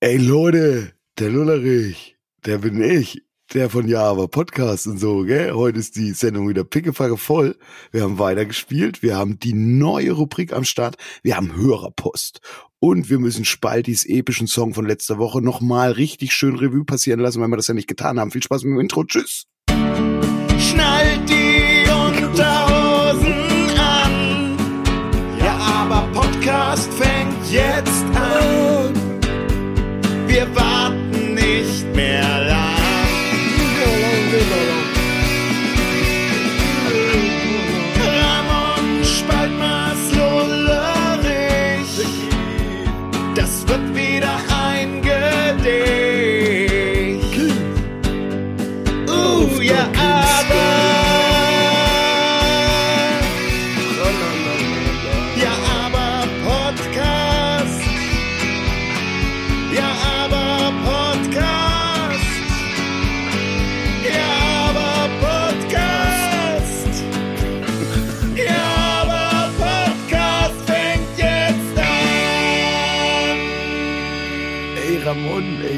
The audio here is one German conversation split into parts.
Ey Leute, der Lullerich, der bin ich, der von Java Podcast und so, gell? Heute ist die Sendung wieder pickefacke voll. Wir haben weitergespielt, wir haben die neue Rubrik am Start, wir haben Hörerpost und wir müssen Spaltis epischen Song von letzter Woche nochmal richtig schön Revue passieren lassen, weil wir das ja nicht getan haben. Viel Spaß mit dem Intro, tschüss. Schnallt die Unterhosen an. Ja, aber Podcast fängt jetzt an.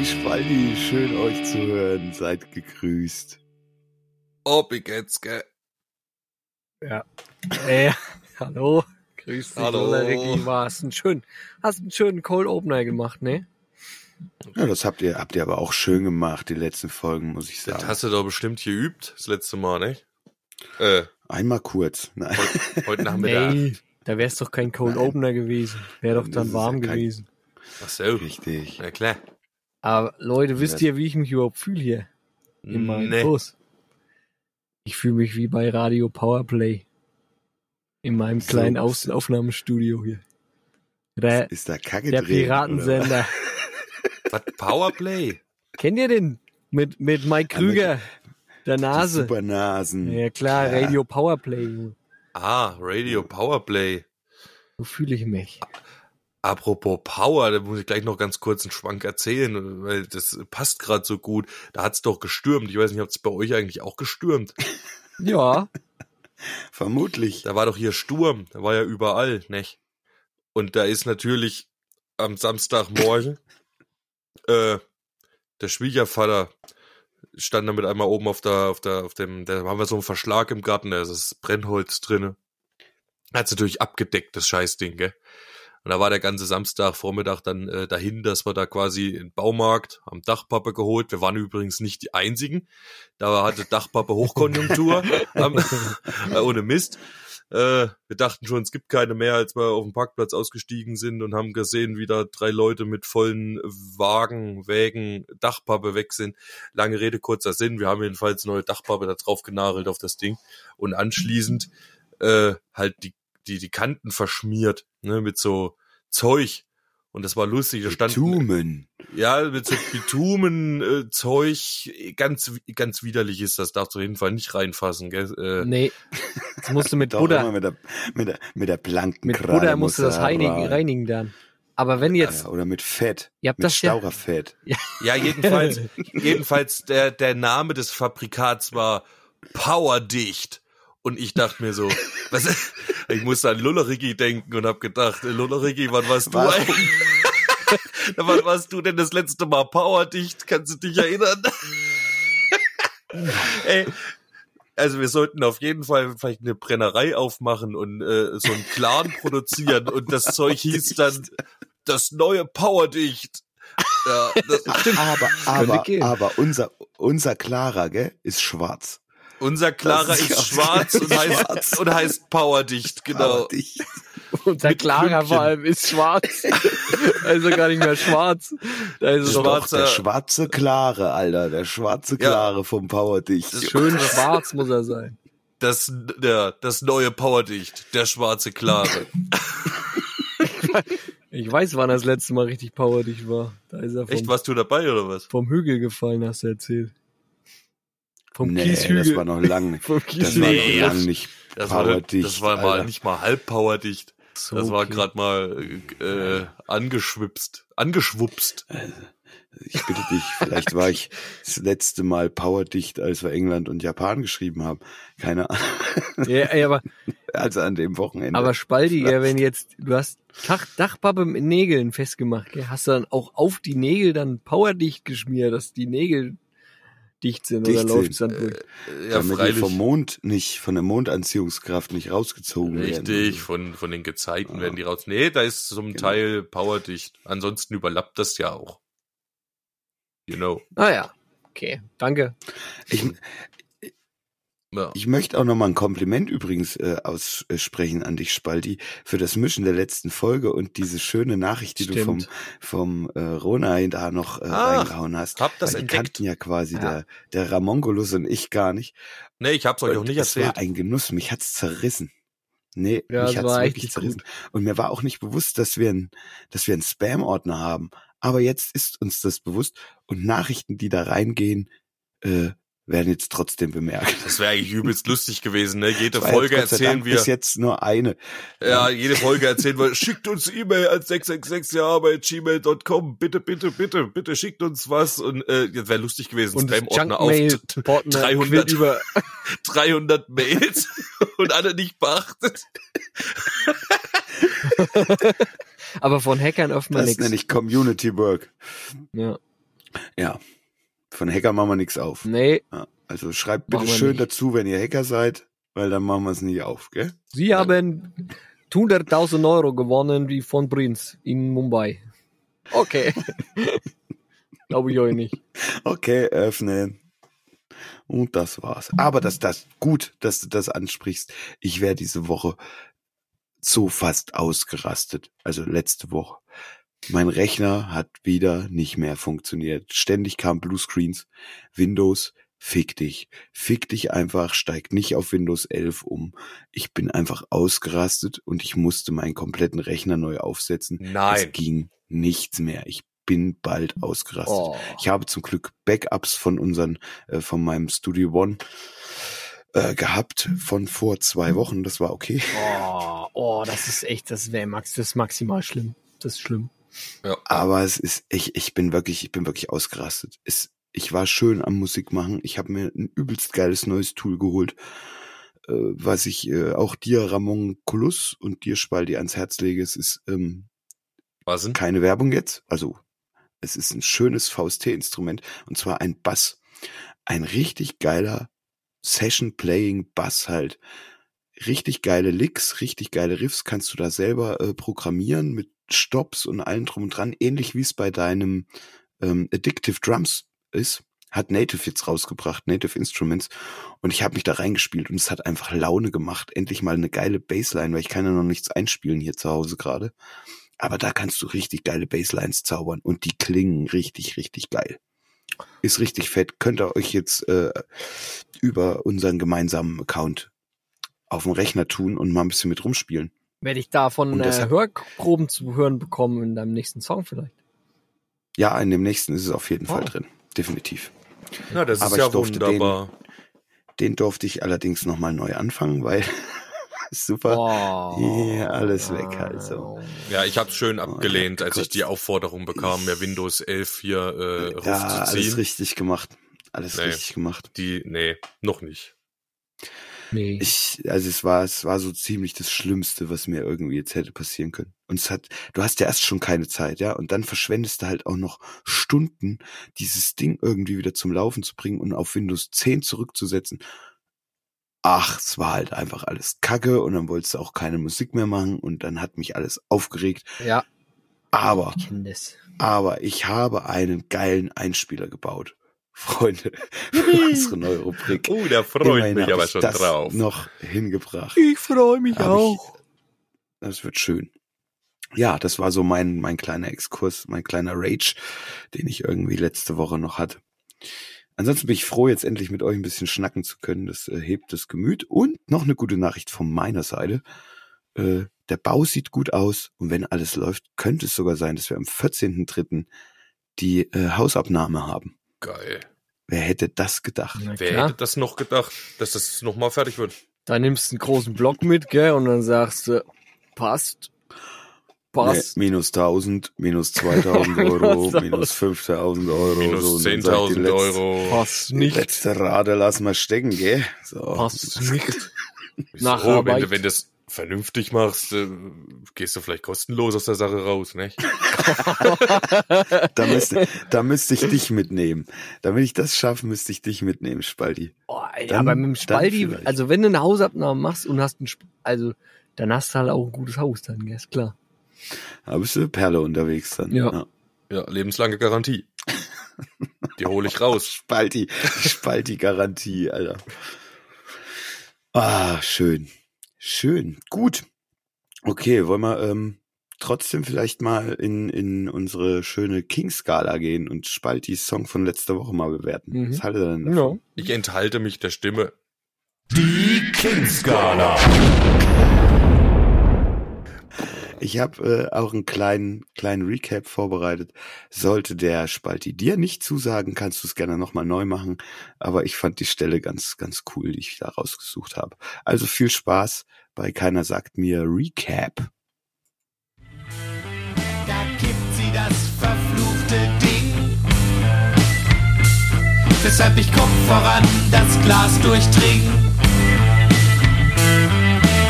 Spalti, schön euch zu hören. Seid gegrüßt. Ob ich jetzt, gell? Ja. Äh, hallo. Grüß dich, Hallo. Ricky. Einen schönen, hast einen schönen Cold Opener gemacht, ne? Ja, das habt ihr, habt ihr aber auch schön gemacht, die letzten Folgen, muss ich Das sagen. hast du doch bestimmt geübt, das letzte Mal, ne? Äh, Einmal kurz. Nein. heute Nachmittag. Nee, da wär's doch kein Cold Nein. Opener gewesen. Wäre doch Das dann warm ja kein- gewesen. Ach so. Richtig. Na klar. Aber Leute, wisst Ja. ihr, wie ich mich überhaupt fühle hier in meinem Nee. Bus? Ich fühle mich wie bei Radio Powerplay. In meinem kleinen Aus Aufnahmestudio hier. Der, Ist da Kacke der drin, Piratensender. Was? Powerplay? Kennt ihr den? Mit, mit Mike Krüger, der was? Die Nase. Supernasen. Ja klar, Radio Powerplay. Ah, Radio Powerplay. So fühle ich mich. Apropos Power, da muss ich gleich noch ganz kurz einen Schwank erzählen, weil das passt gerade so gut. Da hat's doch gestürmt. Ich weiß nicht, hat's bei euch eigentlich auch gestürmt? Ja, Vermutlich. Da war doch hier Sturm, da war ja überall, nicht? Und da ist natürlich am Samstagmorgen äh, der Schwiegervater stand damit einmal oben auf der, auf der, auf dem, da haben wir so einen Verschlag im Garten, da ist das Brennholz drinne. Hat's natürlich abgedeckt, das Scheißding, gell? Und da war der ganze Samstag Vormittag dann äh, dahin, dass wir da quasi in den Baumarkt am Dachpappe geholt. Wir waren übrigens nicht die einzigen. Da hatte Dachpappe Hochkonjunktur, am, äh, ohne Mist. Äh, wir dachten schon, es gibt keine mehr, als wir auf dem Parkplatz ausgestiegen sind und haben gesehen, wie da drei Leute mit vollen Wagen, Wägen, Dachpappe weg sind. Lange Rede, kurzer Sinn. Wir haben jedenfalls neue Dachpappe da drauf genagelt auf das Ding und anschließend äh, halt die, die, die Kanten verschmiert, ne, mit so Zeug. Und das war lustig. Da stand Tumen. ja, mit so Bitumen, äh, Zeug, ganz, ganz widerlich ist das, darfst du auf jeden Fall nicht reinfassen, gell? Äh, nee. Das musst du mit Butter, mit der, mit der, mit der blanken mit Butter musst du das reinigen, rein. reinigen dann. Aber wenn jetzt, Ja, oder mit Fett. ihr habt Mit das ja, Staurerfett. Ja, jedenfalls, jedenfalls der, der Name des Fabrikats war Powerdicht. Und ich dachte mir so, was, ich musste an Lullerigi denken und hab gedacht, Lullerigi, wann warst du eigentlich? wann warst du denn das letzte Mal powerdicht? Kannst du dich erinnern? Ey, also wir sollten auf jeden Fall vielleicht eine Brennerei aufmachen und äh, so einen Clan produzieren und das Zeug hieß dann das neue Powerdicht. Ja, das, Aber, aber, aber unser, unser Clara, gell, ist schwarz. Unser Clara ist ist, ja schwarz und schwarz. heißt, und heißt Powerdicht, genau. Aber dich- unser mit Clara vor allem ist schwarz. also gar nicht mehr schwarz. Da ist es doch Schwarz. Doch, der Schwarzer- schwarze Klare, Alter. Der schwarze Ja. Klare vom Powerdicht. Schön schwarz muss er sein. Das, der, das neue Powerdicht, der schwarze Klare. Ich weiß, wann das letzte Mal richtig powerdicht war. Da ist er vom, Echt, warst du dabei oder was? vom Hügel gefallen, hast du erzählt. Vom nee, Kieshügel. das war noch lang nicht. vom Das war. Nee, noch lang nicht Das war, powerdicht. das war mal nicht mal halb powerdicht. So, Das war okay. gerade mal äh, angeschwipst, angeschwupst. Ich bitte dich, vielleicht war ich das letzte Mal powerdicht, als wir England und Japan geschrieben haben. Keine Ahnung. Ja, aber also an dem Wochenende. Aber Spaldi, ja, wenn jetzt, du hast Dach, Dachpappe mit Nägeln festgemacht, gell, hast du dann auch auf die Nägel dann powerdicht geschmiert, dass die Nägel dicht sind Dicht oder sind. läuft's dann durch? Äh, ja, damit die freilich. vom Mond nicht, von der Mondanziehungskraft nicht rausgezogen werden. Richtig, von, von den Gezeiten werden die raus. Nee, da ist zum Genau. Teil powerdicht. Ansonsten überlappt das ja auch. You know. Ah ja, okay, danke. Ich, Ja. ich möchte auch nochmal ein Kompliment übrigens äh, aussprechen an dich, Spalti, für das Mischen der letzten Folge und diese schöne Nachricht, die du vom, Stimmt. vom äh, Rona da noch äh, Ach, reingehauen hast. hab das Weil die entdeckt. kannten ja quasi Ja. der, der Ramongolus und ich gar nicht. Nee, ich hab's euch auch Und nicht es war erzählt. ein Genuss, mich hat's zerrissen. Nee, Ja, mich es hat's wirklich zerrissen. gut. Und mir war auch nicht bewusst, dass wir ein, dass wir einen Spam-Ordner haben. Aber jetzt ist uns das bewusst und Nachrichten, die da reingehen, äh, werden jetzt trotzdem bemerkt. Das wäre eigentlich übelst lustig gewesen, ne? Jede Das Folge erzählen Dank wir. Bis jetzt nur eine. Ja, jede Folge erzählen wir, schickt uns E-Mail an 666 bei gmail.com. Bitte, bitte, bitte, bitte schickt uns was. Und äh, das wäre lustig gewesen. Und das Spam-Ordner auf Junkmail-Partner 300. quillt über. 300 Mails und alle nicht beachtet. Aber von Hackern öffnet man Das nichts. nenne ich Community Work. Ja. Ja. Von Hacker machen wir nichts auf. Nee, Ja. Also schreibt bitte schön nicht. dazu, wenn ihr Hacker seid, weil dann machen wir es nicht auf, gell? Sie haben 100.000 Euro gewonnen wie von Prinz in Mumbai. Okay. Glaube ich euch nicht. Okay, öffnen. Und das war's. Aber das, das, gut, dass du das ansprichst. Ich wäre diese Woche so fast ausgerastet. Also letzte Woche. Mein Rechner hat wieder nicht mehr funktioniert. Ständig kam Bluescreens. Windows, fick dich. Fick dich einfach, steig nicht auf Windows 11 um. Ich bin einfach ausgerastet und ich musste meinen kompletten Rechner neu aufsetzen. Es Nein. ging nichts mehr. Ich bin bald ausgerastet. Oh. Ich habe zum Glück Backups von unseren, äh, von meinem Studio One äh, gehabt von vor zwei Wochen. Das war okay. Oh, oh, das ist echt, das wäre Max, das ist maximal schlimm. Das ist schlimm. Aber es ist, ich, ich bin wirklich, ich bin wirklich ausgerastet. Es, ich war schön am Musik machen. Ich habe mir ein übelst geiles neues Tool geholt, äh, was ich äh, auch dir, Ramon Kulus und dir, Spaldi, ans Herz lege. Es ist ähm, Was denn? keine Werbung jetzt. Also es ist ein schönes VST-Instrument und zwar ein Bass. Ein richtig geiler Session-Playing-Bass halt. Richtig geile Licks, richtig geile Riffs kannst du da selber äh, programmieren mit Stops und allem drum und dran. Ähnlich wie es bei deinem ähm, Addictive Drums ist. Hat Native jetzt rausgebracht, Native Instruments. Und ich habe mich da reingespielt und es hat einfach Laune gemacht. Endlich mal eine geile Bassline, weil ich kann ja noch nichts einspielen hier zu Hause gerade. Aber da kannst du richtig geile Basslines zaubern und die klingen richtig, richtig geil. Ist richtig fett. Könnt ihr euch jetzt äh, über unseren gemeinsamen Account auf dem Rechner tun und mal ein bisschen mit rumspielen. Werde ich davon äh, Hörproben zu hören bekommen in deinem nächsten Song vielleicht? Ja, in dem nächsten ist es auf jeden Fall Oh. drin. Definitiv. Na, das Aber ist ja ich durfte wunderbar. Den durfte ich allerdings nochmal neu anfangen, weil super. Oh. Ja, alles weg halt so. Ja, ich hab's schön Oh, ich abgelehnt, hab als ich die Aufforderung bekam, mir Windows 11 hier äh, Ja, alles hochzuziehen. richtig gemacht. Alles Nee. richtig gemacht. Die, nee, noch nicht. Nee. Ich, also es war, es war so ziemlich das Schlimmste, was mir irgendwie jetzt hätte passieren können. Und es hat, du hast ja erst schon keine Zeit, ja, und dann verschwendest du halt auch noch Stunden, dieses Ding irgendwie wieder zum Laufen zu bringen und auf Windows 10 zurückzusetzen. Ach, es war halt einfach alles Kacke und dann wolltest du auch keine Musik mehr machen und dann hat mich alles aufgeregt. ja, Aber ich aber ich habe einen geilen Einspieler gebaut. Freunde, für unsere neue Rubrik. Oh, da freue ich mich aber ich schon das drauf. noch hingebracht. Ich freue mich Hab ich- Das wird schön. Ja, das war so mein, mein kleiner Exkurs, mein kleiner Rage, den ich irgendwie letzte Woche noch hatte. Ansonsten bin ich froh, jetzt endlich mit euch ein bisschen schnacken zu können. Das äh, hebt das Gemüt. Und noch eine gute Nachricht von meiner Seite. Äh, der Bau sieht gut aus und wenn alles läuft, könnte es sogar sein, dass wir am 14.03. die äh, Hausabnahme haben. Geil. Wer hätte das gedacht? Na Wer klar. hätte das noch gedacht, dass das nochmal fertig wird? Da nimmst du einen großen Block mit, gell, und dann sagst du, passt. Passt. Nee, minus 1000, minus 2000 Euro, Minus minus 5000 Euro. Minus so, und dann sagt die 10.000 letzte- Euro. Passt nicht. letzte Rade lassen wir stecken, gell? So. Passt nicht. Wieso? Nacharbeit. wenn du, wenn du das vernünftig machst, äh, gehst du vielleicht kostenlos aus der Sache raus, nicht? Da müsste, da müsste ich dich mitnehmen. Damit ich das schaffe, müsste ich dich mitnehmen, Spalti. Oh, ey, Dann- aber mit dem Spaldi, also wenn du eine Hausabnahme machst und hast ein, Sp- also dann hast du halt auch ein gutes Haus dann, gell, ist klar. Da bist du Perle unterwegs dann. Ja. Ja, lebenslange Garantie. Die hole ich raus. Spalti, Spalti-Garantie, Alter. Ah, schön. Schön. Gut. Okay, wollen wir ähm, trotzdem vielleicht mal in, in unsere schöne King-Skala gehen und Spaltis Song von letzter Woche mal bewerten. Mhm. Was haltet ihr denn davon? Ich enthalte mich der Stimme. Die King-Skala. Ich habe äh, auch einen kleinen, kleinen Recap vorbereitet. Sollte der Spalti dir nicht zusagen, kannst du es gerne nochmal neu machen. Aber ich fand die Stelle ganz, ganz cool, die ich da rausgesucht habe. Also viel Spaß bei Keiner sagt mir Recap. Da kippt sie das verfluchte Ding. Weshalb ich Kopf voran das Glas durchdring.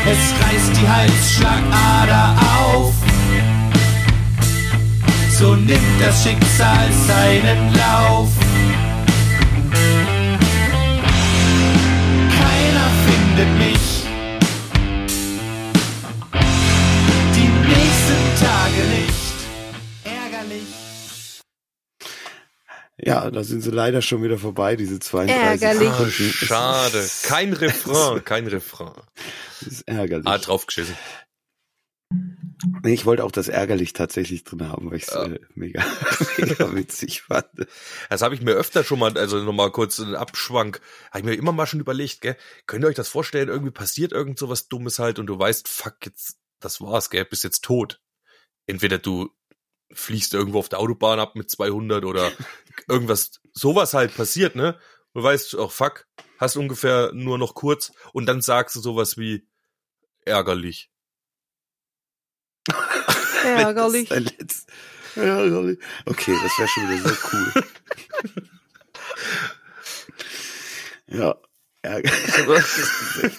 Es reißt die Halsschlagader auf. So nimmt das Schicksal seinen Lauf. Keiner findet mich. Ja, da sind sie leider schon wieder vorbei, diese 32 Ärgerlich. Sekunden. Schade. Kein Refrain, kein Refrain. ist ärgerlich. Ah, draufgeschissen. Nee, ich wollte auch das ärgerlich tatsächlich drin haben, weil ich es Ja. äh, mega, mega witzig fand. Das habe ich mir öfter schon mal, also nochmal kurz einen Abschwank, habe ich mir immer mal schon überlegt, gell? Könnt ihr euch das vorstellen, irgendwie passiert irgend so was Dummes halt und du weißt, fuck, jetzt, das war's, gell, bist jetzt tot. Entweder du fliegst irgendwo auf der Autobahn ab mit 200 oder irgendwas, sowas halt passiert, ne? Du weißt, oh fuck, hast ungefähr nur noch kurz und dann sagst du sowas wie ärgerlich. Ärgerlich. Das Ärgerlich. Okay, das wäre schon wieder so cool. ja, ärgerlich.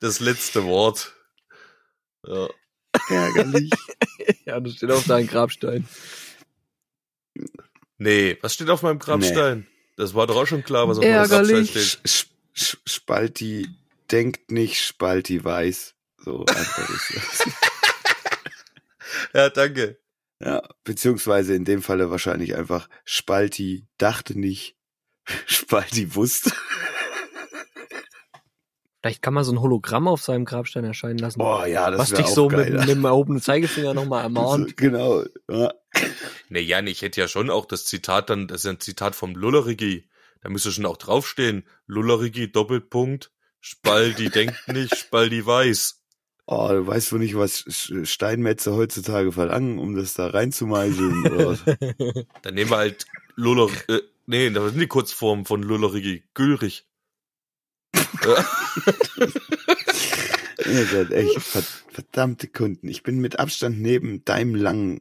Das letzte Wort. Ja. ärgerlich. Ja, das steht auf deinem Grabstein. Nee, was steht auf meinem Grabstein? Das war doch auch schon klar, was auf meinem. Grabstein steht. Sch- Sch- Spalti denkt nicht, Spalti weiß. So einfach ist das. Ja, danke. Ja, beziehungsweise in dem Falle wahrscheinlich einfach Spalti dachte nicht, Spalti wusste. Vielleicht kann man so ein Hologramm auf seinem Grabstein erscheinen lassen. Boah, ja, das was wäre dich auch so geil. mit, mit dem erhobenen Zeigefinger nochmal ermahnt. Genau. Ja. Nee, Jan, ich hätte ja schon auch das Zitat dann, das ist ja ein Zitat vom Lullerigi. Da müsste schon auch draufstehen. Lullerigi, Doppelpunkt, Spaldi denkt nicht, Spaldi weiß. Oh, du weißt wohl nicht, was Steinmetze heutzutage verlangen, um das da reinzumeißeln. Dann nehmen wir halt Luller, äh, nee, das sind die Kurzform von Lullerigi. Gülrich. Ja. Ihr seid echt ver- verdammte Kunden. Ich bin mit Abstand neben deinem langen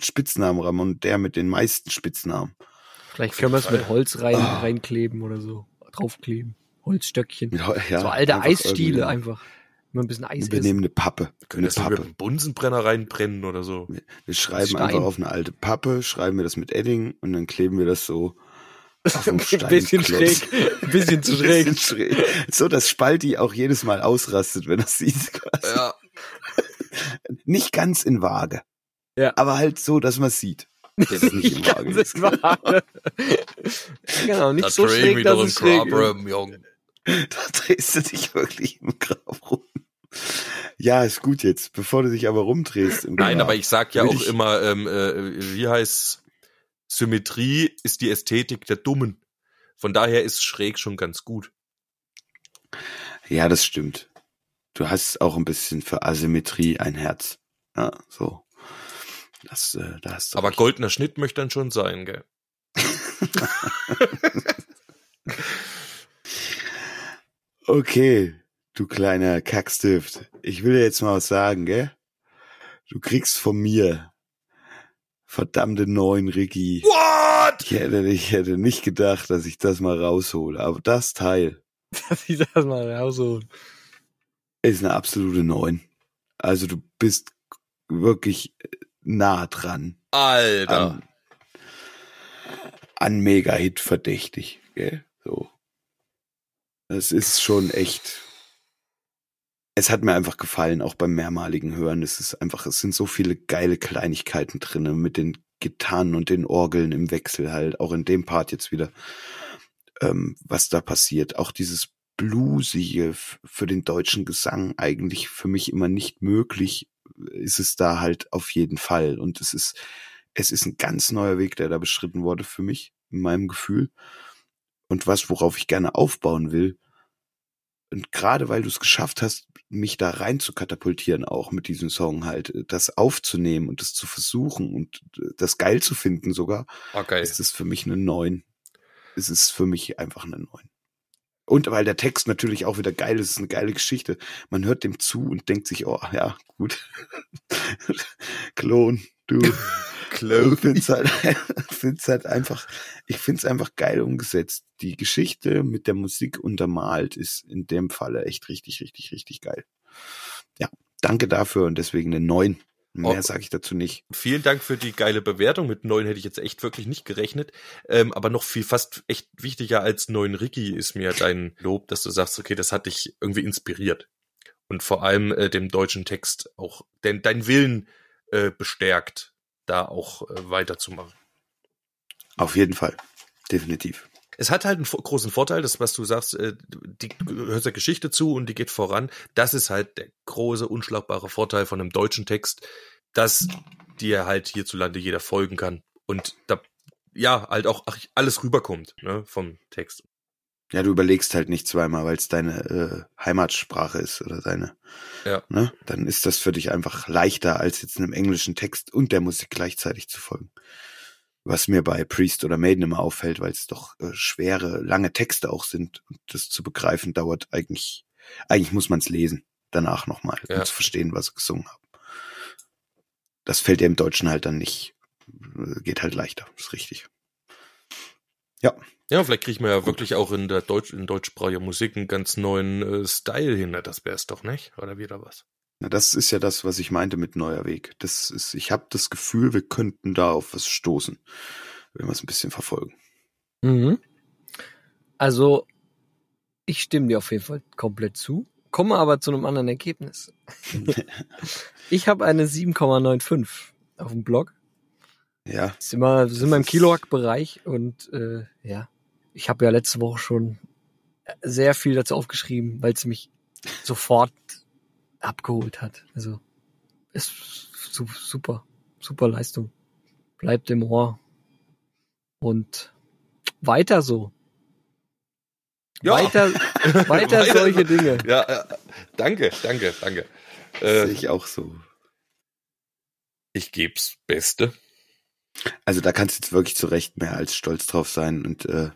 Spitznamen, Ramon, der mit den meisten Spitznamen. Vielleicht können wir es mit Holz rein, Ah. reinkleben oder so. Draufkleben. Holzstöckchen. Hol- ja, so alte einfach Eisstiele einfach. Immer ein bisschen Eis Wir essen. nehmen eine Pappe. Können mit Pappe. einem Bunsenbrenner reinbrennen oder so? Wir schreiben Stein. einfach auf eine alte Pappe, schreiben wir das mit Edding und dann kleben wir das so Ein bisschen schräg. Ein bisschen zu schräg. Bisschen schräg. So, dass Spalti auch jedes Mal ausrastet, wenn er sieht. quasi. Ja. Nicht ganz in Waage. Ja. Aber halt so, dass man sieht. Nicht in Waage Das ist. war. genau, nicht Da so schräg, dass es schräg rum, Jung. Da drehst du dich wirklich im Grab rum. Ja, ist gut jetzt. Bevor du dich aber rumdrehst im Nein, Grab, aber ich sag ja auch ich- immer, ähm, äh, wie heißt Symmetrie ist die Ästhetik der Dummen. Von daher ist schräg schon ganz gut. Ja, das stimmt. Du hast auch ein bisschen für Asymmetrie ein Herz. Ja, so. Das, äh, da hast du Aber recht. goldener Schnitt möchte dann schon sein, gell? Okay, du kleiner Kackstift. Ich will dir jetzt mal was sagen, gell? Du kriegst von mir verdammte neun Ricky. What? Ich hätte, ich hätte nicht gedacht, dass ich das mal raushole. Aber das Teil, Dass ich das mal rausholen. Ist eine absolute Neun. Also du bist wirklich nah dran. Alter. An, an Mega-Hit verdächtig, gell? So. Das ist schon echt. Es hat mir einfach gefallen, auch beim mehrmaligen Hören. Es ist einfach, es sind so viele geile Kleinigkeiten drinne mit den Gitarren und den Orgeln im Wechsel halt, auch in dem Part jetzt wieder, ähm, was da passiert. Auch dieses Bluesige für den deutschen Gesang eigentlich für mich immer nicht möglich, ist es da halt auf jeden Fall. Und es ist, es ist ein ganz neuer Weg, der da beschritten wurde für mich, in meinem Gefühl. Und was, worauf ich gerne aufbauen will. Und gerade weil du es geschafft hast, mich da rein zu katapultieren, auch mit diesem Song halt, das aufzunehmen und das zu versuchen und das geil zu finden sogar, geil. ist es für mich eine Neun. Es ist für mich einfach eine Neun. Und weil der Text natürlich auch wieder geil ist, ist eine geile Geschichte. Man hört dem zu und denkt sich, oh ja, gut. Klon, du. Ich find's halt, find's halt einfach, ich find's einfach geil umgesetzt. Die Geschichte mit der Musik untermalt ist in dem Falle echt richtig, richtig, richtig geil. Ja, danke dafür und deswegen eine Neun. Mehr Oh. sage ich dazu nicht. Vielen Dank für die geile Bewertung. Mit neun hätte ich jetzt echt wirklich nicht gerechnet. Ähm, aber noch viel fast echt wichtiger als neun Ricky ist mir dein Lob, dass du sagst, okay, das hat dich irgendwie inspiriert. Und vor allem äh, dem deutschen Text auch denn dein Willen äh, bestärkt, da auch äh, weiterzumachen. Auf jeden Fall. Definitiv. Es hat halt einen großen Vorteil, das, was du sagst, äh, die du hörst der Geschichte zu und die geht voran. Das ist halt der große, unschlagbare Vorteil von einem deutschen Text, dass dir halt hierzulande jeder folgen kann. Und da, ja, halt auch alles rüberkommt, ne, vom Text. Ja, du überlegst halt nicht zweimal, weil es deine äh, Heimatsprache ist oder deine, Ja. ne? Dann ist das für dich einfach leichter, als jetzt einem englischen Text und der Musik gleichzeitig zu folgen. Was mir bei Priest oder Maiden immer auffällt, weil es doch äh, schwere, lange Texte auch sind und das zu begreifen dauert eigentlich, eigentlich muss man es lesen, danach nochmal, Ja. um zu verstehen, was sie gesungen haben. Das fällt dir im Deutschen halt dann nicht, äh, geht halt leichter, ist richtig. Ja. Ja, vielleicht kriegen wir ja wirklich auch in der Deutsch, in deutschsprachiger Musik einen ganz neuen äh, Style hin. Na, Das wär's doch, nicht? Oder wieder was? Na, das ist ja das, was ich meinte mit neuer Weg. Das ist, ich habe das Gefühl, wir könnten da auf was stoßen, wenn wir es ein bisschen verfolgen. Mhm. Also, ich stimme dir auf jeden Fall komplett zu, komme aber zu einem anderen Ergebnis. Ich habe eine 7,95 auf dem Blog. ja, Sind wir, sind wir im ist- Kilowatt-Bereich und äh, ja, ich habe ja letzte Woche schon sehr viel dazu aufgeschrieben, weil es mich sofort abgeholt hat. Also ist su super, super Leistung. Bleibt im Ohr. Und weiter so. Ja. Weiter, weiter Weiter solche so. Dinge. Ja, äh, danke, danke, danke. sehe Äh, ich auch so. ich geb's Beste. Also da kannst du jetzt wirklich zu Recht mehr als stolz drauf sein. Und äh,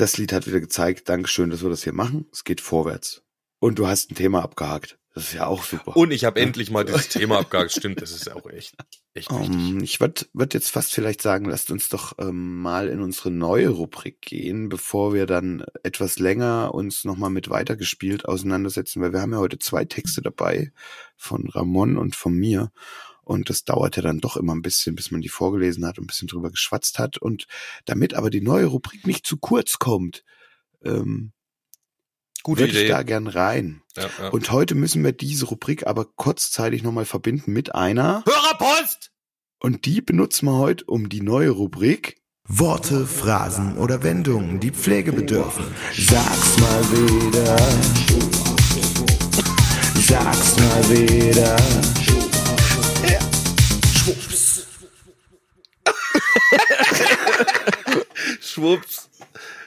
das Lied hat wieder gezeigt, Dankeschön, dass wir das hier machen. Es geht vorwärts. Und du hast ein Thema abgehakt. Das ist ja auch super. Und ich habe endlich mal dieses Thema abgehakt. Stimmt, das ist ja auch echt, echt. Um, ich würde würd jetzt fast vielleicht sagen, lasst uns doch ähm, mal in unsere neue Rubrik gehen, bevor wir dann etwas länger uns nochmal mit weitergespielt auseinandersetzen, weil wir haben ja heute zwei Texte dabei von Ramon und von mir. Und das dauert ja dann doch immer ein bisschen, bis man die vorgelesen hat und ein bisschen drüber geschwatzt hat. Und damit aber die neue Rubrik nicht zu kurz kommt, ähm, Gute würde ich Idee. da gern rein. Ja, ja. Und heute müssen wir diese Rubrik aber kurzzeitig nochmal verbinden mit einer. Hörerpost! Und die benutzen wir heute um die neue Rubrik. Worte, Phrasen oder Wendungen, die Pflege bedürfen. Sag's mal wieder. Sag's mal wieder. Schwupps.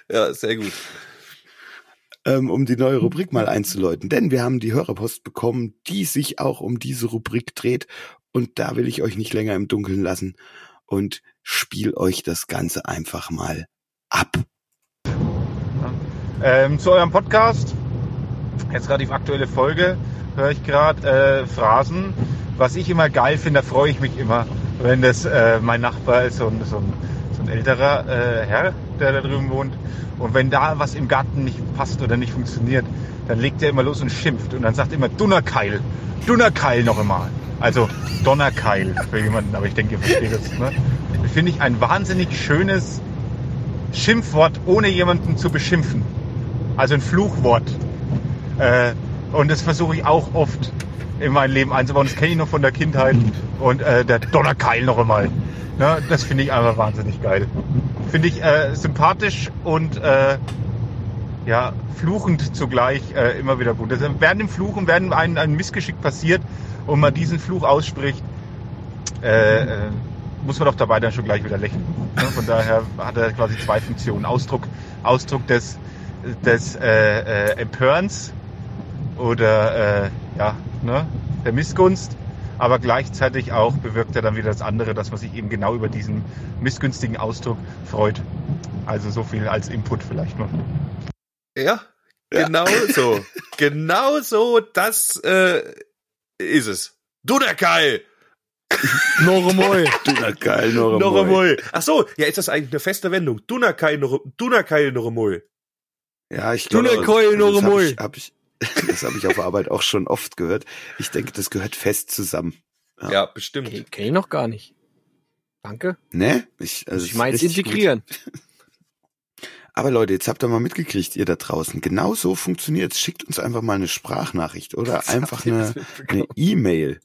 Ja, sehr gut. ähm, um die neue Rubrik mal einzuläuten. Denn wir haben die Hörerpost bekommen, die sich auch um diese Rubrik dreht. Und da will ich euch nicht länger im Dunkeln lassen und spiel euch das Ganze einfach mal ab. Ähm, zu eurem Podcast, jetzt relativ aktuelle Folge, höre ich gerade äh, Phrasen. Was ich immer geil finde, da freue ich mich immer, wenn das äh, mein Nachbar ist, so ein, so ein, so ein älterer äh, Herr, der da drüben wohnt. Und wenn da was im Garten nicht passt oder nicht funktioniert, dann legt er immer los und schimpft. Und dann sagt er immer Dunnerkeil. Dunnerkeil noch einmal. Also Donnerkeil für jemanden, aber ich denke, ihr versteht das. Ne? Finde ich ein wahnsinnig schönes Schimpfwort, ohne jemanden zu beschimpfen. Also ein Fluchwort. Äh, und das versuche ich auch oft in mein Leben einzubauen. Das kenne ich noch von der Kindheit. Und äh, der Donnerkeil noch einmal. Ne? Das finde ich einfach wahnsinnig geil. Finde ich äh, sympathisch und äh, ja, fluchend zugleich äh, immer wieder gut. Also während dem Fluchen, während ein, ein Missgeschick passiert und man diesen Fluch ausspricht, äh, äh, muss man doch dabei dann schon gleich wieder lächeln. Ne? Von daher hat er quasi zwei Funktionen. Ausdruck, Ausdruck des, des äh, äh, Empörens oder äh, ja, ne, der Missgunst, aber gleichzeitig auch bewirkt er dann wieder das andere, dass man sich eben genau über diesen missgünstigen Ausdruck freut. Also so viel als Input vielleicht nur. Ja, genau so. genau so, das äh, ist es. Du der Kai! Dunnerkeil, noch Noch einmal. Ach so, ja, ist das eigentlich eine feste Wendung? Dunakai noch, Dunakai noch einmal. Ja, ich glaube, noch das habe einmal. ich, hab ich, das habe ich auf Arbeit auch schon oft gehört. Ich denke, das gehört fest zusammen. Ja. Ja, bestimmt. Okay, kenn ich noch gar nicht. Danke. Ne? Ich, also ich richtig integrieren. Gut. Aber Leute, jetzt habt ihr mal mitgekriegt, ihr da draußen. Genau so funktioniert's. Schickt uns einfach mal eine Sprachnachricht oder einfach eine eine E-Mail,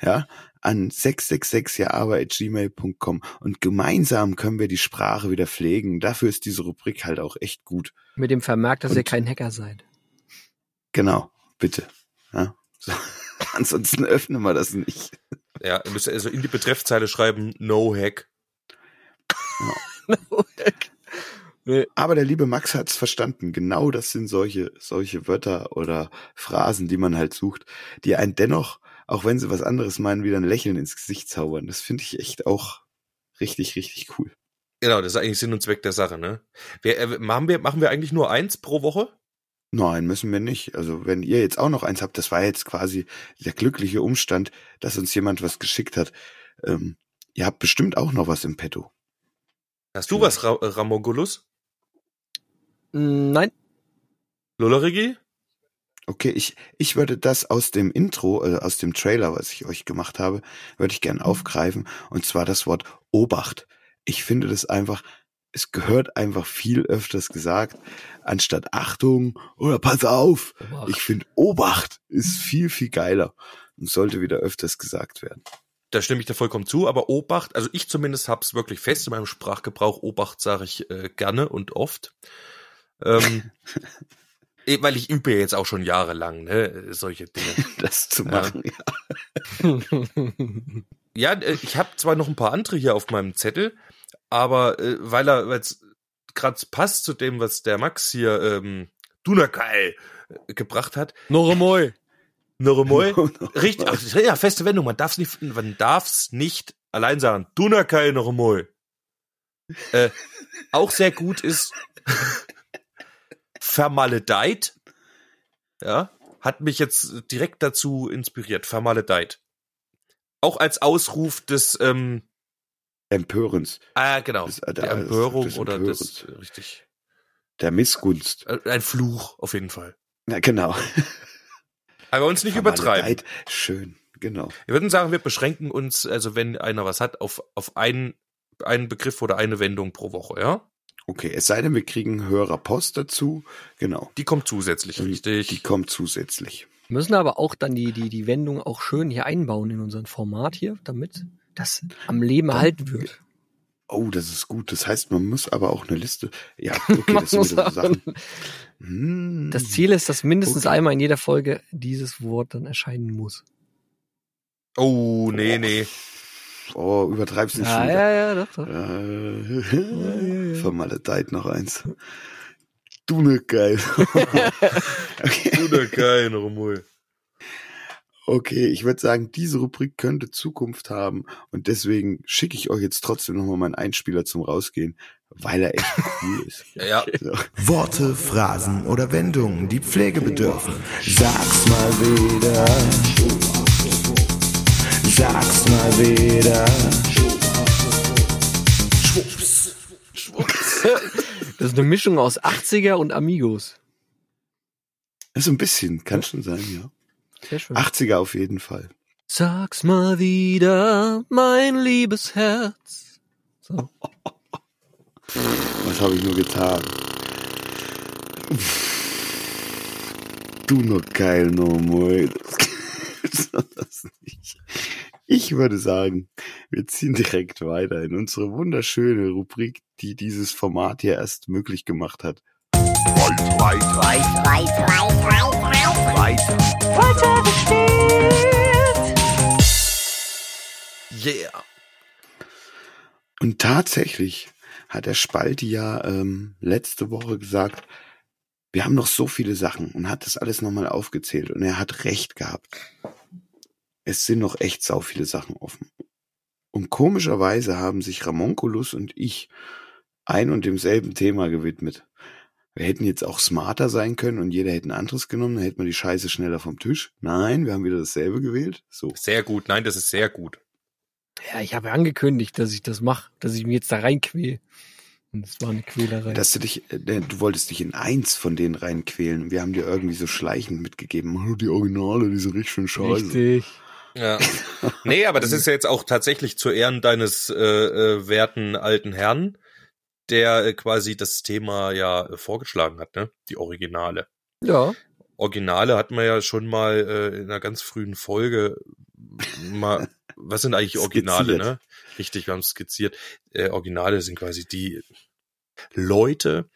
ja, an 666java.gmail.com und gemeinsam können wir die Sprache wieder pflegen. Dafür ist diese Rubrik halt auch echt gut. Mit dem Vermerk, dass ihr Und- kein Hacker seid. Genau, bitte. Ja, so. Ansonsten öffnen wir das nicht. Ja, ihr müsst also in die Betreffzeile schreiben, no hack. nee. Aber der liebe Max hat's verstanden. Genau das sind solche, solche Wörter oder Phrasen, die man halt sucht, die einen dennoch, auch wenn sie was anderes meinen, wieder ein Lächeln ins Gesicht zaubern. Das finde ich echt auch richtig, richtig cool. Genau, das ist eigentlich Sinn und Zweck der Sache, ne? Wir, äh, machen, wir, machen wir eigentlich nur eins pro Woche? Nein, müssen wir nicht. Also wenn ihr jetzt auch noch eins habt, das war jetzt quasi der glückliche Umstand, dass uns jemand was geschickt hat. Ähm, ihr habt bestimmt auch noch was im Petto. Hast du was, Ra Ramogulus? Mm, Nein. Lollerigi? Okay, ich, ich würde das aus dem Intro, äh, aus dem Trailer, was ich euch gemacht habe, würde ich gern aufgreifen. Und zwar das Wort Obacht. Ich finde das einfach, es gehört einfach viel öfters gesagt, anstatt Achtung oder pass auf. Ich finde Obacht ist viel, viel geiler und sollte wieder öfters gesagt werden. Da stimme ich dir vollkommen zu, aber Obacht, also ich zumindest hab's wirklich fest in meinem Sprachgebrauch. Obacht sage ich äh, gerne und oft. Ähm, eh, weil ich übe ja jetzt auch schon jahrelang, ne, solche Dinge. Das zu Ja. machen. Ja. Ja, äh, ich habe zwar noch ein paar andere hier auf meinem Zettel, aber äh, weil er weil's gerade passt zu dem, was der Max hier ähm, Dunakai äh, gebracht hat, noch einmal, richtig, ach, ja, feste Wendung, man darf's nicht, man darf's nicht allein sagen, Dunakai noch einmal. Äh, auch sehr gut ist vermaledeit, ja, hat mich jetzt direkt dazu inspiriert, vermaledeit. Auch als Ausruf des ähm, Empörens, Ah, genau. Des- äh, der Empörung des oder Empörens. des, äh, richtig. der Missgunst. Äh, Ein Fluch, auf jeden Fall. Na genau. Aber uns nicht übertreiben. Vermaledeit. Schön, genau. Wir würden sagen, wir beschränken uns, also wenn einer was hat, auf, auf einen, einen Begriff oder eine Wendung pro Woche, ja? Okay, es sei denn, wir kriegen höherer Post dazu. Genau. Die kommt zusätzlich, Und richtig. Die kommt zusätzlich. Müssen aber auch dann die, die, die Wendung auch schön hier einbauen in unseren Format hier, damit das am Leben erhalten wird. Oh, das ist gut. Das heißt, man muss aber auch eine Liste. Ja, okay, das sind muss wieder so auch- Sachen. Hm. Das Ziel ist, dass mindestens Okay. einmal in jeder Folge dieses Wort dann erscheinen muss. oh, nee, nee. Oh, übertreib's nicht Ja, schon. ja, ja, doch, doch. Äh, Vermaledeit noch eins. Du ne geil. okay. Oder kein Rumul. Okay, ich würde sagen, diese Rubrik könnte Zukunft haben und deswegen schicke ich euch jetzt trotzdem nochmal meinen Einspieler zum Rausgehen, weil er echt cool ist. Ja, ja. So. Worte, Phrasen oder Wendungen, die Pflege bedürfen. Sag's mal wieder. Sag's mal wieder. Schwupps. Das ist eine Mischung aus 80er und Amigos. So ein bisschen, kann schon sein, ja. Sehr schön. 80er auf jeden Fall. Sag's mal wieder, mein liebes Herz. So. Was habe ich nur getan? Du noch geil, no more. Das gibt's das nicht. Ich würde sagen, wir ziehen direkt weiter in unsere wunderschöne Rubrik, die dieses Format hier erst möglich gemacht hat. Yeah. Und tatsächlich hat der Spalti ja ähm, letzte Woche gesagt, wir haben noch so viele Sachen und hat das alles nochmal aufgezählt und er hat recht gehabt. Es sind noch echt sau viele Sachen offen. Und komischerweise haben sich Ramonculus und ich ein und demselben Thema gewidmet. Wir hätten jetzt auch smarter sein können und jeder hätte ein anderes genommen, dann hätten wir die Scheiße schneller vom Tisch. Nein, wir haben wieder dasselbe gewählt. So. Sehr gut. Nein, das ist sehr gut. Ja, ich habe ja angekündigt, dass ich das mache, dass ich mich jetzt da reinquäl. Und es war eine Quälerei. Dass du dich, äh, du wolltest dich in eins von denen reinquälen und wir haben dir irgendwie so schleichend mitgegeben, "Oh, die Originale, die sind richtig schön scheiße. Richtig. Ja. Nee, aber das ist ja jetzt auch tatsächlich zu Ehren deines äh, äh, werten alten Herrn, der äh, quasi das Thema ja äh, vorgeschlagen hat, ne? Die Originale. Ja. Originale hat man ja schon mal äh, in einer ganz frühen Folge mal. Was sind eigentlich Originale, Skizziert. ne? Richtig, wir haben es skizziert. Äh, Originale sind quasi die Leute,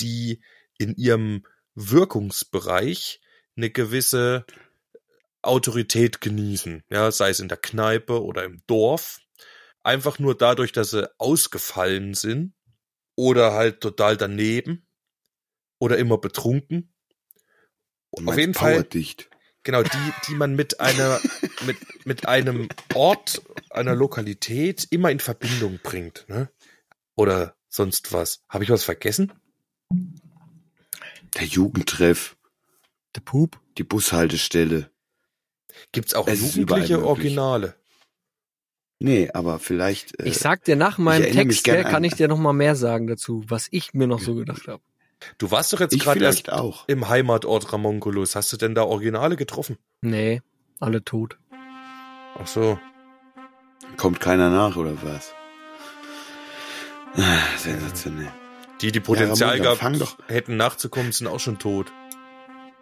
die in ihrem Wirkungsbereich eine gewisse Autorität genießen, ja, sei es in der Kneipe oder im Dorf, einfach nur dadurch, dass sie ausgefallen sind oder halt total daneben oder immer betrunken. Auf jeden Fall, Powerdicht. genau, die, die man mit einer, mit, mit einem Ort, einer Lokalität immer in Verbindung bringt, ne? Oder sonst was. Habe ich was vergessen? Der Jugendtreff, Der Pup. die Bushaltestelle. Gibt's auch Es jugendliche möglich. Originale? Nee, aber vielleicht. Äh, Ich sag dir nach meinem Text, her, kann an- ich dir noch mal mehr sagen dazu, was ich mir noch so gedacht habe. Du warst doch jetzt gerade erst auch. im Heimatort Ramonculus. Hast du denn da Originale getroffen? Nee, alle tot. Ach so. Kommt keiner nach oder was? Ah, sensationell. Die, die Potenzial Ramon, dann gehabt hätten nachzukommen, sind auch schon tot.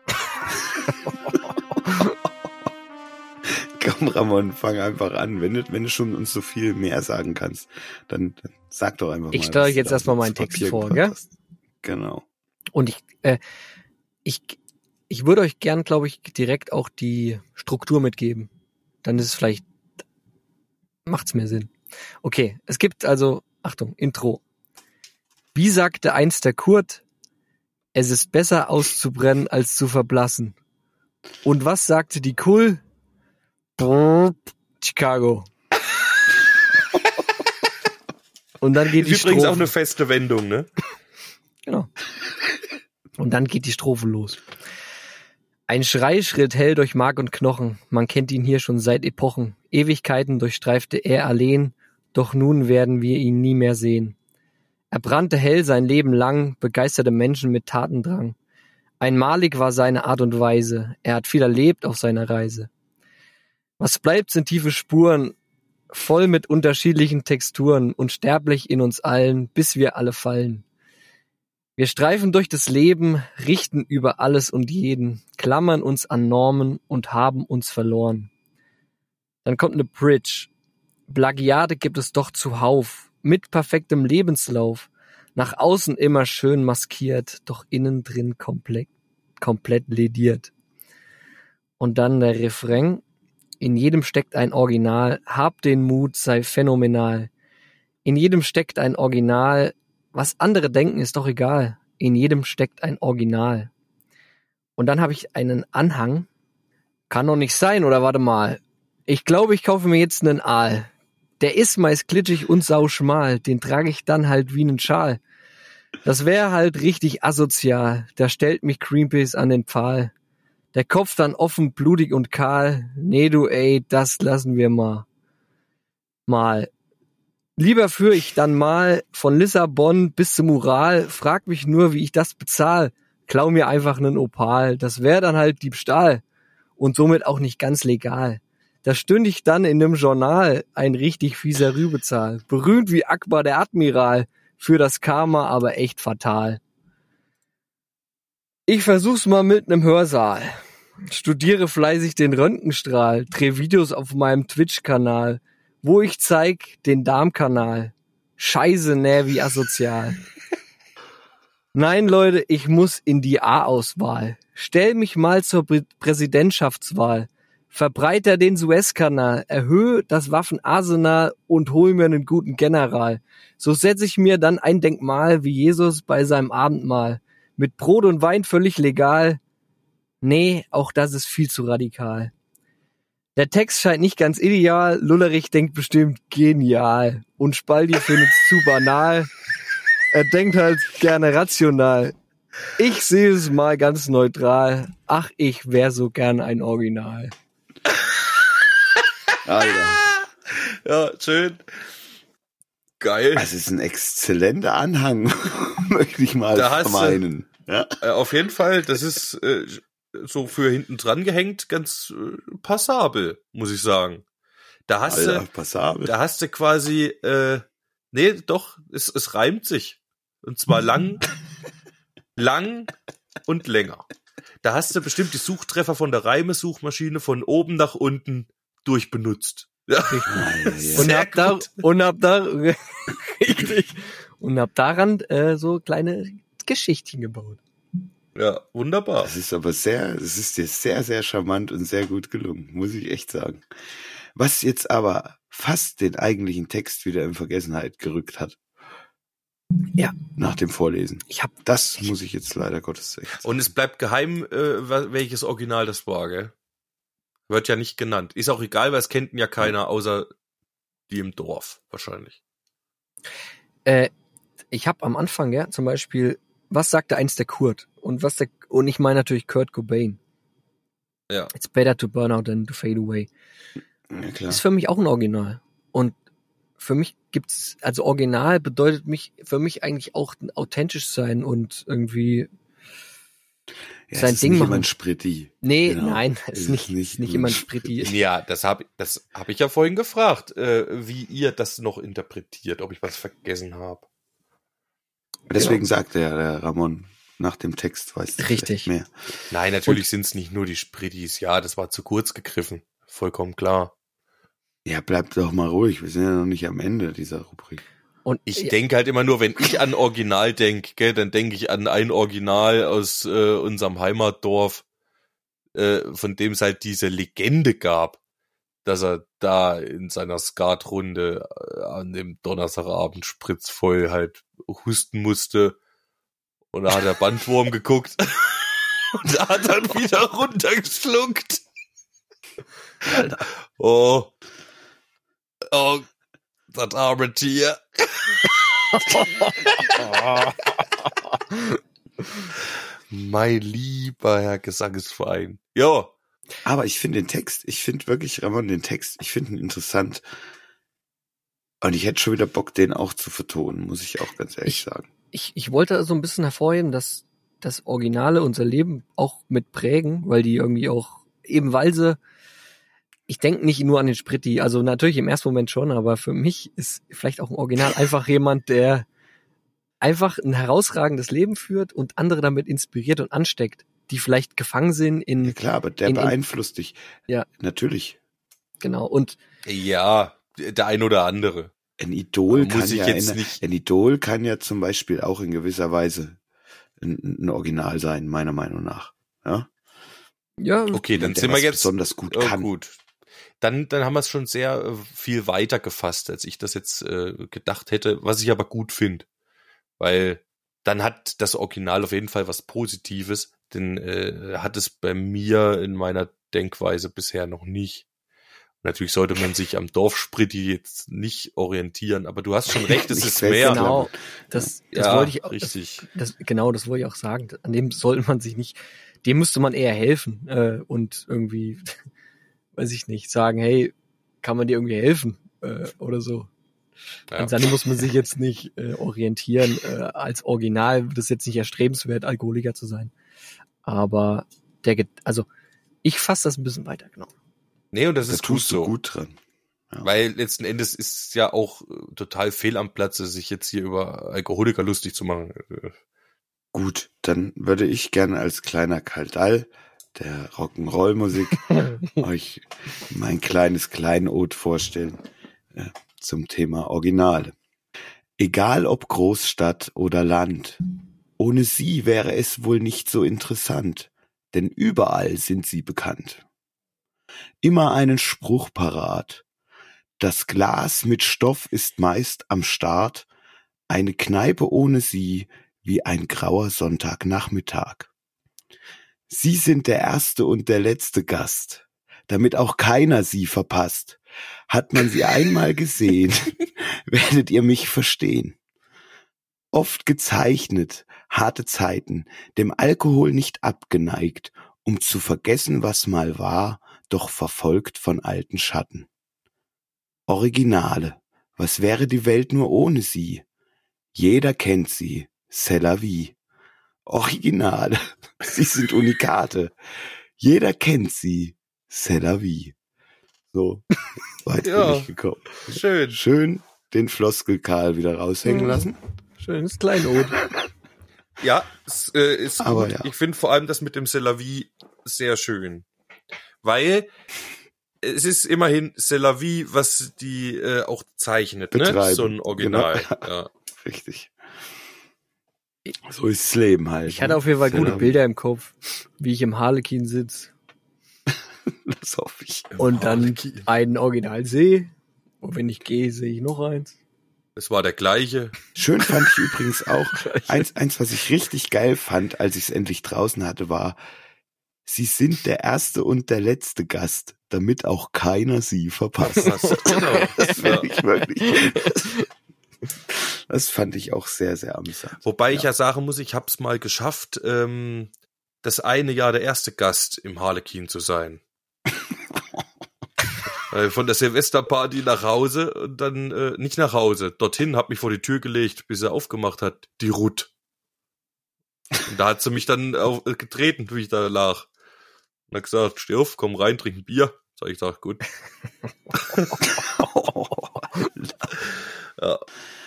Komm, Ramon, fang einfach an. Wenn du, wenn du schon uns so viel mehr sagen kannst, dann, dann sag doch einfach Ich mal. stelle was euch jetzt erstmal meinen Text Papier vor, gell? hast. Genau. Und ich, äh, ich, ich würde euch gern, glaube ich, direkt auch die Struktur mitgeben. Dann ist es vielleicht, macht's mehr Sinn. Okay, es gibt also, Achtung, Intro. Wie sagte einst der Kurt, es ist besser auszubrennen als zu verblassen. Und was sagte die Kull? Chicago. Und dann geht die übrigens auch Strophe. eine feste Wendung, ne? Genau. Und dann geht die Strophe los. Ein Schreischritt hell durch Mark und Knochen, man kennt ihn hier schon seit Epochen. Ewigkeiten durchstreifte er allein, doch nun werden wir ihn nie mehr sehen. Er brannte hell sein Leben lang, begeisterte Menschen mit Tatendrang. Einmalig war seine Art und Weise, er hat viel erlebt auf seiner Reise. Was bleibt, sind tiefe Spuren, voll mit unterschiedlichen Texturen, unsterblich in uns allen, bis wir alle fallen. Wir streifen durch das Leben, richten über alles und jeden, klammern uns an Normen und haben uns verloren. Dann kommt eine Bridge. Plagiate gibt es doch zuhauf, mit perfektem Lebenslauf, nach außen immer schön maskiert, doch innen drin komplett, komplett lediert. Und dann der Refrain. In jedem steckt ein Original, hab den Mut, sei phänomenal. In jedem steckt ein Original, was andere denken, ist doch egal. In jedem steckt ein Original. Und dann habe ich einen Anhang. Kann doch nicht sein, oder warte mal. Ich glaube, ich kaufe mir jetzt einen Aal. Der ist meist glitschig und sauschmal. Den trage ich dann halt wie einen Schal. Das wäre halt richtig asozial. Da stellt mich Greenpeace an den Pfahl. Der Kopf dann offen, blutig und kahl. Nee, du ey, das lassen wir mal. Mal. Lieber führe ich dann mal von Lissabon bis zum Ural, frag mich nur, wie ich das bezahl. Klau mir einfach einen Opal, das wäre dann halt Diebstahl und somit auch nicht ganz legal. Da stünde ich dann in nem Journal, ein richtig fieser Rübezahl, berühmt wie Akbar der Admiral, für das Karma aber echt fatal. Ich versuch's mal mit nem Hörsaal. Studiere fleißig den Röntgenstrahl, dreh Videos auf meinem Twitch-Kanal, wo ich zeig den Darmkanal. Scheiße, ne, wie asozial. Nein, Leute, ich muss in die A-Auswahl. Stell mich mal zur Prä- Präsidentschaftswahl. Verbreiter den Suezkanal, erhöhe das Waffenarsenal und hol mir einen guten General. So setze ich mir dann ein Denkmal wie Jesus bei seinem Abendmahl. Mit Brot und Wein völlig legal. Nee, auch das ist viel zu radikal. Der Text scheint nicht ganz ideal, Lullerich denkt bestimmt genial und Spaldi findet's zu banal. Er denkt halt gerne rational. Ich sehe es mal ganz neutral. Ach, ich wär so gern ein Original. Alter. Ja, schön. Geil. Das ist ein exzellenter Anhang, möchte ich mal Da hast du- meinen. Ja? Äh, auf jeden Fall, das ist äh, so für hinten dran gehängt ganz äh, passabel, muss ich sagen. Da hast Alter, du, passabel. da hast du quasi, äh, nee, doch, es, es reimt sich. Und zwar lang, lang und länger. Da hast du bestimmt die Suchtreffer von der Reimesuchmaschine von oben nach unten durchbenutzt. Ja. Und hab da, und hab da, richtig, und hab daran äh, so kleine Geschichtchen gebaut. ja wunderbar. Das ist aber sehr, es ist dir sehr, sehr charmant und sehr gut gelungen, muss ich echt sagen. Was jetzt aber fast den eigentlichen Text wieder in Vergessenheit gerückt hat. Ja. Nach dem Vorlesen. Ich hab, Das muss ich jetzt leider Gottes sagen. Und es bleibt geheim, äh, welches Original das war, gell? Wird ja nicht genannt. Ist auch egal, weil es kennt ja keiner, außer die im Dorf, wahrscheinlich. äh, ich hab am Anfang, ja, zum Beispiel, was sagte einst der Kurt? Und was der, und ich meine natürlich Kurt Cobain. Ja. It's better to burn out than to fade away. Ja, klar. Ist für mich auch ein Original. Und für mich gibt's, also Original bedeutet mich, für mich eigentlich auch authentisch sein und irgendwie, Ja, sein es ist Ding nicht machen. immer ein Spritti. nee, Genau. nein, Es ist nicht, nicht ist nicht immer ein ein Spritti. Ja, das habe das hab ich ja vorhin gefragt, äh, wie ihr das noch interpretiert, ob ich was vergessen habe. Deswegen sagt der, der Ramon nach dem Text weiß er Richtig. mehr. Nein, natürlich sind es nicht nur die Sprittis. Ja, das war zu kurz gegriffen. Vollkommen klar. Ja, bleibt doch mal ruhig. Wir sind ja noch nicht am Ende dieser Rubrik. Und Ich ja, denke halt immer nur, wenn ich an Original denk, gell, dann denke ich an ein Original aus äh, unserem Heimatdorf, äh, von dem es halt diese Legende gab, dass er da in seiner Skatrunde äh, an dem Donnerstagabend spritzvoll halt husten musste. Und da hat der Bandwurm geguckt und da hat dann wieder runtergeschluckt. Alter. Oh. Oh, das arme Tier. mein lieber Herr Gesangsverein. Ja, Aber ich finde den Text, ich finde wirklich, Ramon, den Text, ich finde ihn interessant. Und ich hätte schon wieder Bock, den auch zu vertonen, muss ich auch ganz ehrlich Ich- sagen. ich, ich wollte so ein bisschen hervorheben, dass das Originale unser Leben auch mit prägen, weil die irgendwie auch, eben weil sie, ich denke nicht nur an den Spritti, also natürlich im ersten Moment schon, aber für mich ist vielleicht auch ein Original einfach jemand, der einfach ein herausragendes Leben führt und andere damit inspiriert und ansteckt, die vielleicht gefangen sind Ja in, klar, aber der in- in- beeinflusst dich. Ja. Natürlich. genau, und ja, der ein oder andere. Ein Idol kann ich ja ein, nicht- ein Idol kann ja zum Beispiel auch in gewisser Weise ein, ein Original sein, meiner Meinung nach. Ja? ja, Okay, dann sind wir jetzt besonders gut Oh, kann. gut. Dann, dann haben wir es schon sehr äh, viel weiter gefasst, als ich das jetzt äh, gedacht hätte, was ich aber gut finde. Weil dann hat das Original auf jeden Fall was Positives, denn äh, hat es bei mir in meiner Denkweise bisher noch nicht. Natürlich sollte man sich am Dorfspritti jetzt nicht orientieren, aber du hast schon recht, es ist mehr. genau, das, das ja, wollte ich auch, richtig. Das, genau, das wollte ich auch sagen. An dem sollte man sich nicht, dem müsste man eher helfen äh, und irgendwie, weiß ich nicht, sagen, hey, kann man dir irgendwie helfen äh, oder so. Ja. An Sani muss man sich jetzt nicht äh, orientieren. Äh, als Original wird es jetzt nicht erstrebenswert, Alkoholiker zu sein. Aber der, also ich fasse das ein bisschen weiter, genau. Nee, und das Da ist gut du so. gut dran. Ja. Weil letzten Endes ist es ja auch äh, total fehl am Platze, sich jetzt hier über Alkoholiker lustig zu machen. Äh, Gut, dann würde ich gerne als kleiner Kaldall der Rock'n'Roll-Musik euch mein kleines Kleinod vorstellen äh, zum Thema Originale. Egal ob Großstadt oder Land, ohne sie wäre es wohl nicht so interessant, denn überall sind sie bekannt. Immer einen Spruch parat. Das Glas mit Stoff ist meist am Start, eine Kneipe ohne sie wie ein grauer Sonntagnachmittag. Sie sind der erste und der letzte Gast, damit auch keiner sie verpasst. Hat man sie einmal gesehen, werdet ihr mich verstehen. Oft gezeichnet, harte Zeiten, dem Alkohol nicht abgeneigt, um zu vergessen, was mal war, doch verfolgt von alten Schatten. Originale, was wäre die Welt nur ohne sie? Jeder kennt sie, c'est la vie. Originale, sie sind Unikate. Jeder kennt sie, c'est la vie. So, weit Ja. bin ich gekommen. schön. Schön den Floskelkarl wieder raushängen Mhm. lassen. Schönes Kleinod. Ja, es äh, ist Aber gut. ja. Ich finde vor allem das mit dem Selavi sehr schön. Weil es ist immerhin Selavi, was die äh, auch zeichnet, ne? So ein Original. genau. Ja. Richtig. So ist das Leben halt. Ich hatte auf jeden Fall gute. Bilder im Kopf, wie ich im Harlekin sitz Das hoffe ich. und dann einen Original sehe. Und wenn ich gehe, sehe ich noch eins. Es war der gleiche. Schön fand ich übrigens auch, eins, eins, was ich richtig geil fand, als ich es endlich draußen hatte, war, sie sind der erste und der letzte Gast, damit auch keiner sie verpasst. Genau. Das Ja. fand ich wirklich. Das fand ich auch sehr, sehr amüsant. Wobei ich ja sagen muss, ich hab's mal geschafft, ähm, das eine Jahr der erste Gast im Harlekin zu sein. Weil Von der Silvesterparty nach Hause und dann äh, nicht nach Hause, dorthin, hab mich vor die Tür gelegt, bis er aufgemacht hat, die Ruth. Und da hat sie mich dann auf, äh, getreten, wie ich da lag. Und hat gesagt, steh auf, komm rein, trink ein Bier. Sag ich, da, gut. ja,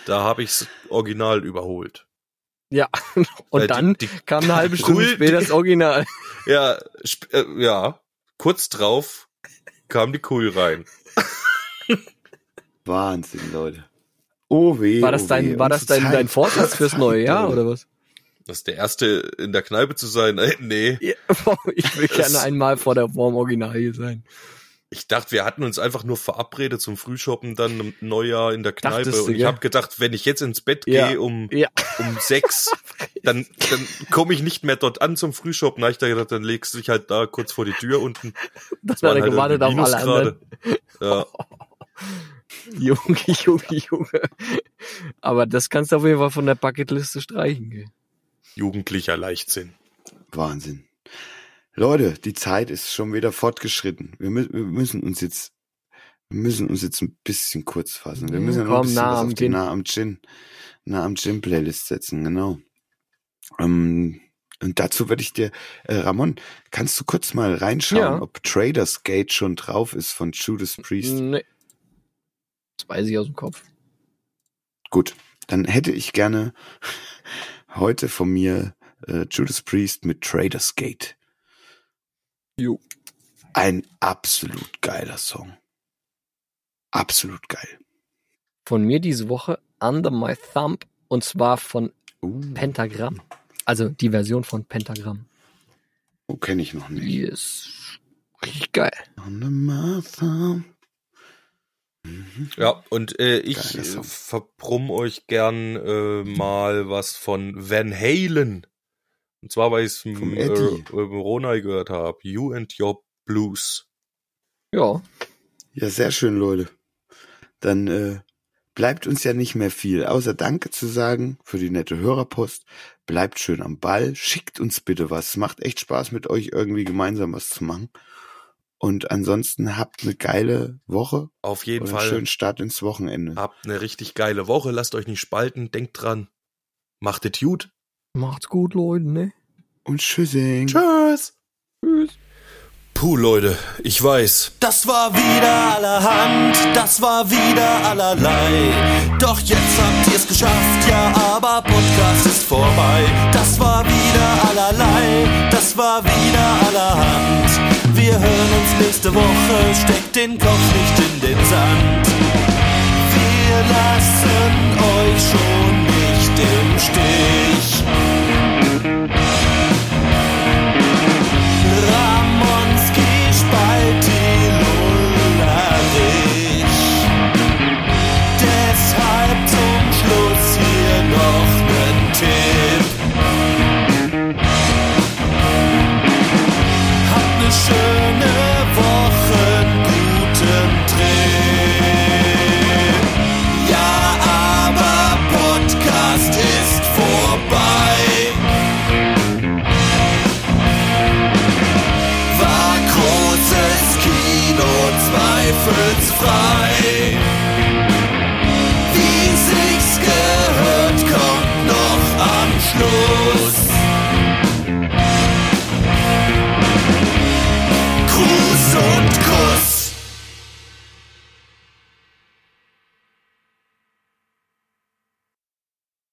da habe ich's original überholt. Ja. Und Weil die- dann die, kam eine halbe Stunde später das Original. Ja, äh, ja, kurz drauf kam die Kuh rein. Wahnsinn, Leute. Oh weh. War das oh dein, weh. war das dein, Zeit dein Vorsatz fürs neue Jahr oder was? Das ist der erste in der Kneipe zu sein. Nee. Ja, ich will gerne einmal vor der Form Original hier sein. Ich dachte, wir hatten uns einfach nur verabredet zum Frühshoppen dann im Neujahr in der Kneipe. Dachtest du, und ich gell? habe gedacht, wenn ich jetzt ins Bett Ja. gehe um, Ja. um sechs, dann, dann komme ich nicht mehr dort an zum Frühshoppen. Da hab ich da gedacht, dann legst du dich halt da kurz vor die Tür unten. Das er halt gewartet auf alle anderen. Ja, Junge, Junge, Junge. Aber das kannst du auf jeden Fall von der Bucketliste streichen. Gell? jugendlicher Leichtsinn. Wahnsinn. Leute, die Zeit ist schon wieder fortgeschritten. Wir, mü wir müssen uns jetzt, wir müssen uns jetzt ein bisschen kurz fassen. Wir müssen ja noch ein bisschen nah was am auf die nah am Gin, nah am Gin Playlist setzen, genau. Ähm, und dazu würde ich dir, äh, Ramon, kannst du kurz mal reinschauen, Ja. ob Traders Gate schon drauf ist von Judas Priest? Nee. Das weiß ich aus dem Kopf. Gut, dann hätte ich gerne heute von mir äh, Judas Priest mit Traders Gate. Jo. Ein absolut geiler Song. Absolut geil. Von mir diese Woche Under My Thumb und zwar von Uh, Pentagramm. Also die Version von Pentagramm. oh, kenne ich noch nicht. Die ist richtig geil. On the mouth. Ja, und äh, ich äh, verbrumm euch gern äh, mal was von Van Halen. Und zwar, weil ich es Ronald gehört habe. You and Your Blues. Ja. Ja, sehr schön, Leute. Dann äh, bleibt uns ja nicht mehr viel, außer Danke zu sagen für die nette Hörerpost. Bleibt schön am Ball, schickt uns bitte was. Macht echt Spaß mit euch irgendwie gemeinsam was zu machen. Und ansonsten habt eine geile Woche Auf jeden oder einen Fall. schönen Start ins Wochenende. Habt eine richtig geile Woche. Lasst euch nicht spalten. Denkt dran. Macht es gut. Macht's gut, Leute, ne? Und Tschüssing. Tschüss. Puh, Leute, ich weiß. Das war wieder allerhand, das war wieder allerlei. Doch jetzt habt ihr's geschafft, ja, aber Podcast ist vorbei. Das war wieder allerlei, das war wieder allerhand. Wir hören uns nächste Woche, steckt den Kopf nicht in den Sand wir lassen euch schon nicht im Stich.